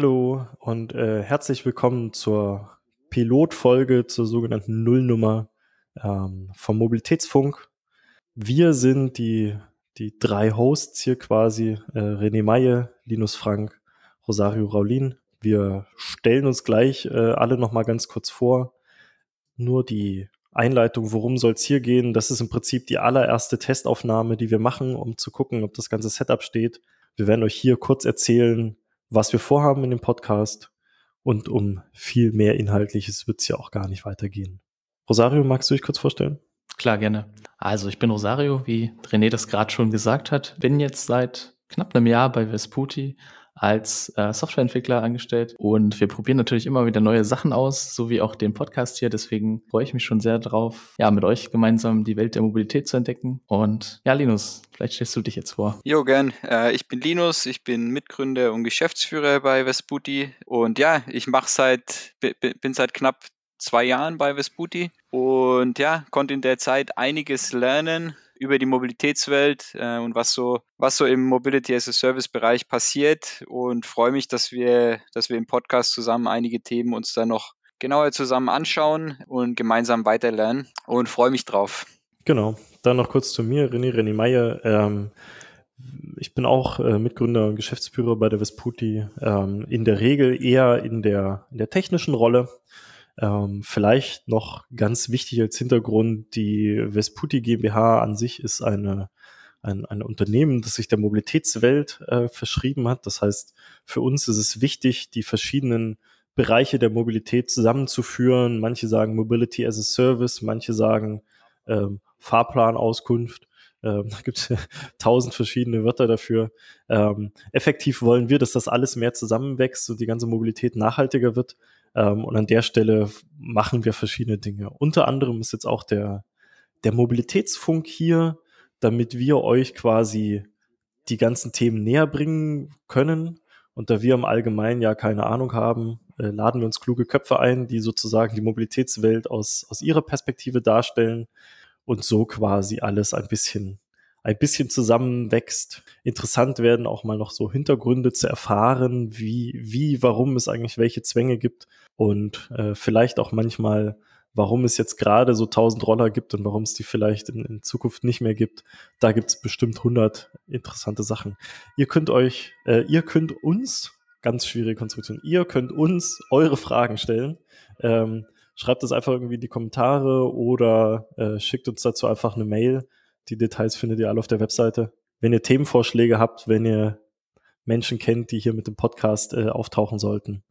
Hallo und äh, herzlich willkommen zur Pilotfolge zur sogenannten Nullnummer ähm, vom Mobilitätsfunk. Wir sind die, die drei Hosts hier quasi, äh, René Maye, Linus Frank, Rosario Raulin. Wir stellen uns gleich äh, alle nochmal ganz kurz vor. Nur die Einleitung, worum soll es hier gehen? Das ist im Prinzip die allererste Testaufnahme, die wir machen, um zu gucken, ob das ganze Setup steht. Wir werden euch hier kurz erzählen, was wir vorhaben in dem Podcast. Und um viel mehr Inhaltliches wird es ja auch gar nicht weitergehen. Rosario, magst du dich kurz vorstellen? Klar, gerne. Also ich bin Rosario, wie René das gerade schon gesagt hat. Bin jetzt seit knapp einem Jahr bei Vesputi als äh, Softwareentwickler angestellt und wir probieren natürlich immer wieder neue Sachen aus, so wie auch den Podcast hier. Deswegen freue ich mich schon sehr drauf, ja, mit euch gemeinsam die Welt der Mobilität zu entdecken. Und ja, Linus, vielleicht stellst du dich jetzt vor. Jo, gern. Äh, ich bin Linus, ich bin Mitgründer und Geschäftsführer bei Vesputi und ja, ich mache seit, bin seit knapp zwei Jahren bei Vesputi und ja, konnte in der Zeit einiges lernen über die Mobilitätswelt äh, und was so, was so im Mobility as a Service Bereich passiert und freue mich, dass wir, dass wir im Podcast zusammen einige Themen uns da noch genauer zusammen anschauen und gemeinsam weiterlernen und freue mich drauf. Genau. Dann noch kurz zu mir, René, René Meyer. Ähm, ich bin auch äh, Mitgründer und Geschäftsführer bei der Vesputi. Ähm, in der Regel eher in der, in der technischen Rolle. Ähm, vielleicht noch ganz wichtig als Hintergrund, die Vesputi GmbH an sich ist eine, ein, ein Unternehmen, das sich der Mobilitätswelt äh, verschrieben hat. Das heißt, für uns ist es wichtig, die verschiedenen Bereiche der Mobilität zusammenzuführen. Manche sagen Mobility as a Service, manche sagen ähm, Fahrplanauskunft. Ähm, da gibt es tausend verschiedene Wörter dafür. Ähm, effektiv wollen wir, dass das alles mehr zusammenwächst und die ganze Mobilität nachhaltiger wird. Ähm, und an der Stelle machen wir verschiedene Dinge. Unter anderem ist jetzt auch der, der Mobilitätsfunk hier, damit wir euch quasi die ganzen Themen näher bringen können. Und da wir im Allgemeinen ja keine Ahnung haben, äh, laden wir uns kluge Köpfe ein, die sozusagen die Mobilitätswelt aus, aus ihrer Perspektive darstellen und so quasi alles ein bisschen ein bisschen zusammenwächst. Interessant werden auch mal noch so Hintergründe zu erfahren, wie, wie, warum es eigentlich welche Zwänge gibt und äh, vielleicht auch manchmal, warum es jetzt gerade so 1000 Roller gibt und warum es die vielleicht in, in Zukunft nicht mehr gibt. Da gibt es bestimmt 100 interessante Sachen. Ihr könnt euch, äh, ihr könnt uns, ganz schwierige Konstruktion, ihr könnt uns eure Fragen stellen. Ähm, schreibt es einfach irgendwie in die Kommentare oder äh, schickt uns dazu einfach eine Mail die Details findet ihr alle auf der Webseite. Wenn ihr Themenvorschläge habt, wenn ihr Menschen kennt, die hier mit dem Podcast äh, auftauchen sollten,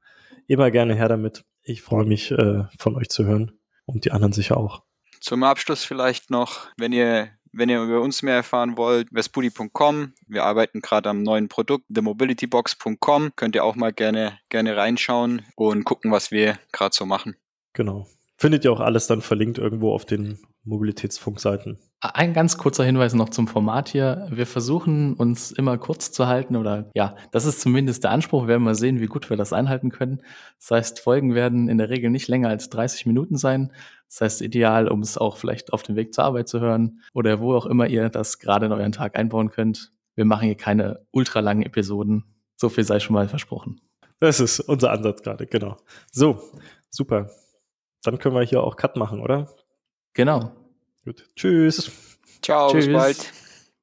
immer gerne her damit. Ich freue mich, äh, von euch zu hören und die anderen sicher auch. Zum Abschluss vielleicht noch, wenn ihr wenn ihr über uns mehr erfahren wollt, vespudi.com. Wir arbeiten gerade am neuen Produkt, themobilitybox.com. Könnt ihr auch mal gerne, gerne reinschauen und gucken, was wir gerade so machen. Genau. Findet ihr auch alles dann verlinkt irgendwo auf den Mobilitätsfunkseiten. Ein ganz kurzer Hinweis noch zum Format hier. Wir versuchen uns immer kurz zu halten oder ja, das ist zumindest der Anspruch. Wir werden mal sehen, wie gut wir das einhalten können. Das heißt, Folgen werden in der Regel nicht länger als 30 Minuten sein. Das heißt, ideal, um es auch vielleicht auf dem Weg zur Arbeit zu hören oder wo auch immer ihr das gerade in euren Tag einbauen könnt. Wir machen hier keine ultralangen Episoden. So viel sei schon mal versprochen. Das ist unser Ansatz gerade, genau. So, super. Dann können wir hier auch Cut machen, oder? Genau. Gut. Tschüss. Ciao, Tschüss. bis bald.